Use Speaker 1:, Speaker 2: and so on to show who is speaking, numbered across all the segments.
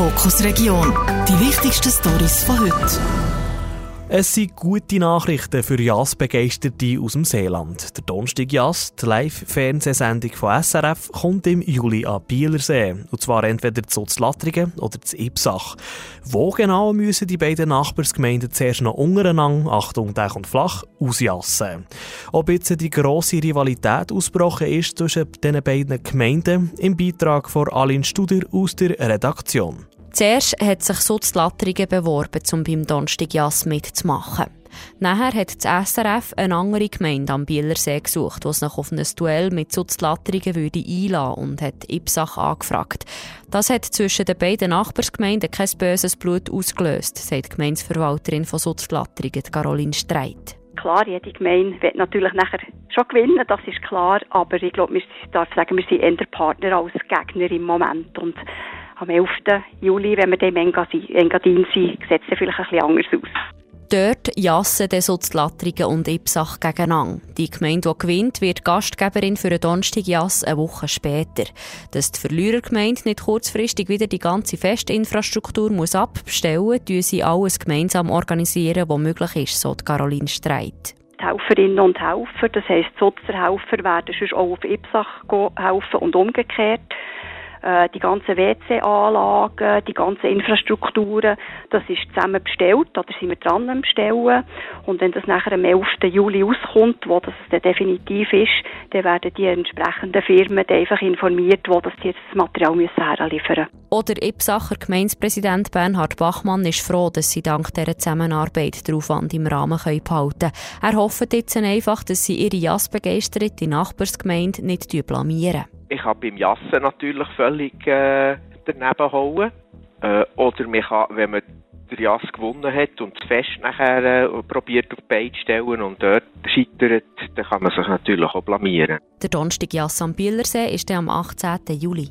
Speaker 1: Fokus Region. Die wichtigsten Stories von heute.
Speaker 2: Es sind gute Nachrichten für Jazz-Begeisterte aus dem Seeland. Der Donnerstag Jazz, die Live-Fernsehsendung von SRF, kommt im Juli an Bielersee. Und zwar entweder zu Zlattringen oder zu Ipsach. Wo genau müssen die beiden Nachbarsgemeinden zuerst noch untereinander, Achtung, der kommt flach, ausjassen. Ob jetzt die grosse Rivalität ausgebrochen ist zwischen den beiden Gemeinden, im Beitrag von Aline Studer aus der Redaktion.
Speaker 3: Zuerst hat sich Sutzlatteringen beworben, um beim Donnerstag mitzumachen. Nachher hat das SRF eine andere Gemeinde am Bielersee gesucht, die sich auf ein Duell mit Sutzlatteringen würde einlassen und hat Ipsach angefragt. Das hat zwischen den beiden Nachbarsgemeinden kein böses Blut ausgelöst, sagt die Gemeindeverwalterin von Sutzlatteringen, Caroline Streit.
Speaker 4: Klar, jede Gemeinde wird natürlich nachher schon gewinnen, das ist klar, aber ich glaube, wir darf sagen, wir sind eher Partner als Gegner im Moment und am 11. Juli, wenn wir dem Engadin sind, sieht es vielleicht ein bisschen anders aus.
Speaker 3: Dort jassen dann so und Ipsach gegeneinander. Die Gemeinde, die gewinnt, wird Gastgeberin für einen Donnerstag Jass eine Woche später. Dass die Verlierergemeinde nicht kurzfristig wieder die ganze Festinfrastruktur muss abbestellen muss, tun sie alles gemeinsam organisieren, was möglich ist, so Caroline Streit.
Speaker 4: Die Helferinnen und Helfer, das heisst, die Sotzerhelfer werden sonst auch auf Ipsach helfen und umgekehrt. Äh, die ganzen WC-Anlagen, die ganzen Infrastrukturen, das ist zusammen bestellt oder sind wir dran am Bestellen. Und wenn das nachher am 11. Juli auskommt, wo das dann definitiv ist, dann werden die entsprechenden Firmen einfach informiert, wo das jetzt das Material müssen herliefern müssen.
Speaker 3: Oder Ipsacher Gemeindepräsident Bernhard Bachmann ist froh, dass sie dank dieser Zusammenarbeit den Aufwand im Rahmen behalten können. Er hofft jetzt einfach, dass sie ihre Jassbegeisterte Nachbarsgemeinde nicht blamieren.
Speaker 5: Ich kann beim Jassen natürlich völlig äh, daneben hauen. Äh, oder man kann, wenn man den Jass gewonnen hat und das Fest nachher äh, probiert auf die Beine stellen und dort scheitert, dann kann man sich natürlich auch blamieren.
Speaker 3: Der Donnerstag Jass am Bielersee ist am 18. Juli.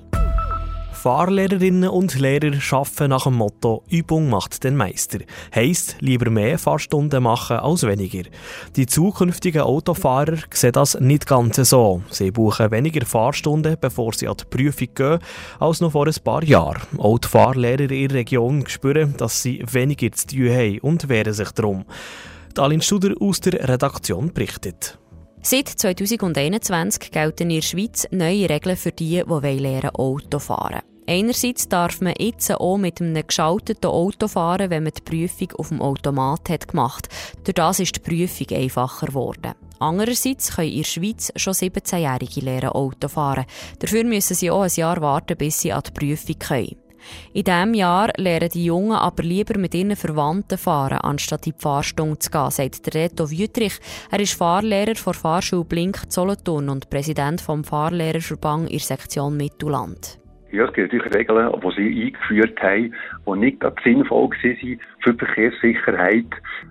Speaker 2: Fahrlehrerinnen und Lehrer arbeiten nach dem Motto Übung macht den Meister. Heisst, lieber mehr Fahrstunden machen als weniger. Die zukünftigen Autofahrer sehen das nicht ganz so. Sie buchen weniger Fahrstunden, bevor sie an die Prüfung gehen, als noch vor ein paar Jahren. Auch die Fahrlehrer in ihrer Region spüren, dass sie weniger zu tun haben und wehren sich darum. Aline Studer aus der Redaktion berichtet.
Speaker 3: Seit 2021 gelten in der Schweiz neue Regeln für die, die lernen Auto fahren Einerseits darf man jetzt auch mit einem geschalteten Auto fahren, wenn man die Prüfung auf dem Automat hat gemacht. Durch das ist die Prüfung einfacher geworden. Andererseits können in der Schweiz schon 17-Jährige lernen Auto fahren. Dafür müssen sie auch ein Jahr warten, bis sie an die Prüfung können. In diesem Jahr lernen die Jungen aber lieber mit ihren Verwandten fahren, anstatt in die Fahrstunde zu gehen, sagt Reto Wüttrich. Er ist Fahrlehrer von Fahrschule Blink Solothurn und Präsident vom Fahrlehrerverband in der Sektion Mittelland.
Speaker 6: Ja, es gibt natürlich Regeln, die sie eingeführt haben, die nicht sinnvoll waren für die Verkehrssicherheit.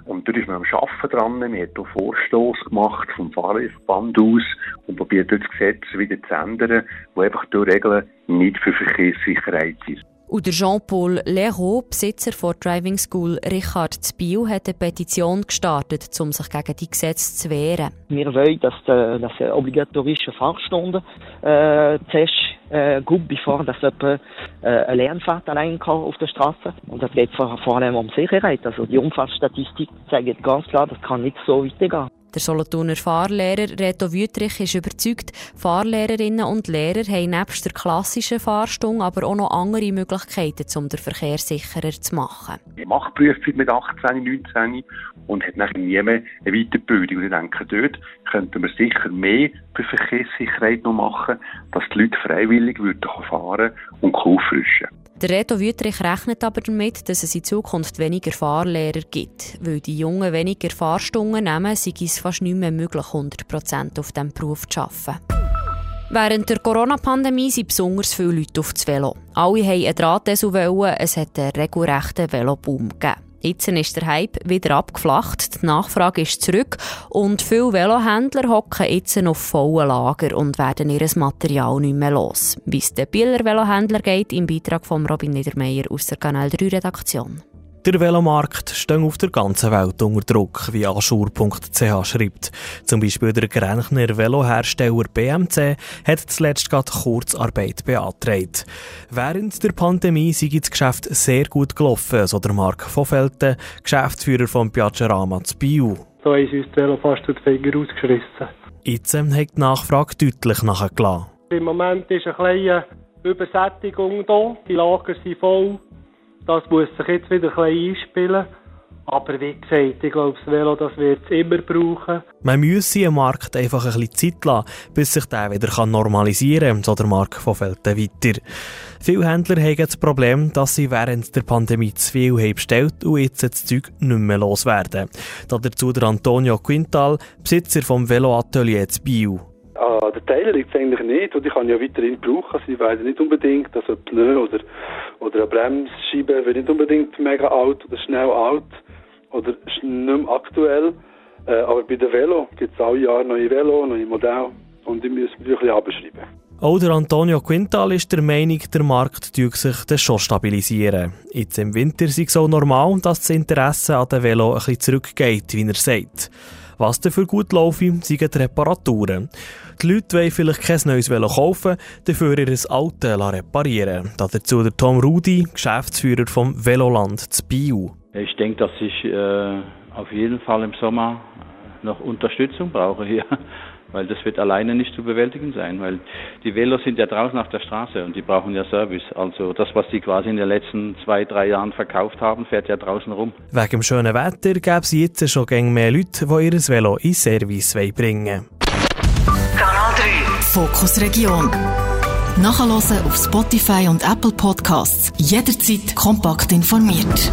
Speaker 6: Und da ist man am Arbeiten dran. Man hat auch Vorstoß gemacht vom Fahrerverband aus und probiert das Gesetz wieder zu ändern, wo einfach durch Regeln nicht für Verkehrssicherheit sind.
Speaker 3: Und Jean-Paul Leroux, Besitzer der Driving School Richard Zbiel, hat eine Petition gestartet, um sich gegen die Gesetze zu wehren.
Speaker 7: Wir wollen, dass, die, dass die obligatorische Fahrstunde äh, zuerst äh, gut, bevor dass jemand äh, eine Lernfahrt allein kann auf der Straße. Und das geht vor, vor allem um Sicherheit. Also die Unfallstatistik zeigt ganz klar, das kann nicht so weitergehen.
Speaker 3: Der Solothurner Fahrlehrer Reto Wüttrich ist überzeugt, Fahrlehrerinnen und Lehrer haben nebst der klassischen Fahrstunde aber auch noch andere Möglichkeiten, um den Verkehr sicherer zu machen.
Speaker 6: Ich mache Prüfung mit 18, 19 und hat nachher nie mehr eine Weiterbildung. Und ich denke, dort könnten wir sicher mehr für Verkehrssicherheit noch machen, dass die Leute freiwillig fahren und auffrischen
Speaker 3: der Reto Wüttrich rechnet aber damit, dass es in Zukunft weniger Fahrlehrer gibt. Weil die Jungen weniger Fahrstunden nehmen, sei es fast nicht mehr möglich, 100% auf diesem Beruf zu arbeiten. Während der Corona-Pandemie sind besonders viele Leute auf das Velo. Alle wollten einen Drahtesel, es hat einen regelrechten Veloboom gegeben. Jetzt ist der Hype wieder abgeflacht, die Nachfrage ist zurück und viele Velohändler hocken jetzt auf vollen Lager und werden ihr Material nicht mehr los. Wie es den Bieler Velohändler geht, im Beitrag von Robin Niedermeyer aus der Kanal 3 Redaktion.
Speaker 2: Der Velomarkt steht auf der ganzen Welt unter Druck, wie Aschur.ch schreibt. Zum Beispiel der Grenchner Velohersteller BMC hat zuletzt gerade Kurzarbeit beantragt. Während der Pandemie sei das Geschäft sehr gut gelaufen, so der Mark von Felten, Geschäftsführer von Piacerama zu Biu.
Speaker 8: So ist uns das Velo fast durch die Finger ausgeschissen.
Speaker 2: Jetzt hat die Nachfrage deutlich nachgelassen.
Speaker 8: Im Moment ist eine kleine Übersättigung da, die Lager sind voll. Das muss sich jetzt wieder ein bisschen einspielen. Aber wie gesagt, ich glaube, das Velo das wird es immer brauchen.
Speaker 2: Man müsse im Markt einfach ein bisschen Zeit lassen, bis sich der wieder normalisieren kann, so der Mark von Felten weiter. Viele Händler haben das Problem, dass sie während der Pandemie zu viel haben bestellt und jetzt das Zeug nicht mehr loswerden. Dazu der Antonio Quintal, Besitzer vom Veloatelier zu Bio.
Speaker 9: Ah, der Teil liegt es eigentlich nicht und ich kann ja weiterhin brauchen. Sie werden nicht unbedingt, also Pneu oder, oder eine Bremsscheibe wird nicht unbedingt mega alt oder schnell alt oder nicht mehr aktuell. Äh, aber bei den Velo gibt es alle Jahre neue Velo, neue Modelle und die müssen wir ein bisschen abschreiben.
Speaker 2: Auch der Antonio Quintal ist der Meinung, der Markt sich das schon stabilisieren. Jetzt im Winter ist es so normal, dass das Interesse an den Velo ein bisschen zurückgeht, wie er sagt. Was dafür gut laufe, sind die Reparaturen. Die Leute wollen vielleicht kein neues Velo kaufen, dafür ihr Auto reparieren Dazu der Tom Rudi, Geschäftsführer vom Veloland zu Biu.
Speaker 10: Ich denke, dass ich äh, auf jeden Fall im Sommer noch Unterstützung brauche hier weil das wird alleine nicht zu bewältigen sein, weil die Velos sind ja draußen auf der Straße und die brauchen ja Service. Also das, was die quasi in den letzten zwei, drei Jahren verkauft haben, fährt ja draußen rum.
Speaker 2: Wegen dem schönen Wetter gäbe es jetzt schon gegen mehr Leute, die ihr Velo in Service bringen
Speaker 1: Kanal 3 Fokus Region. Nachhören auf Spotify und Apple Podcasts. Jederzeit kompakt informiert.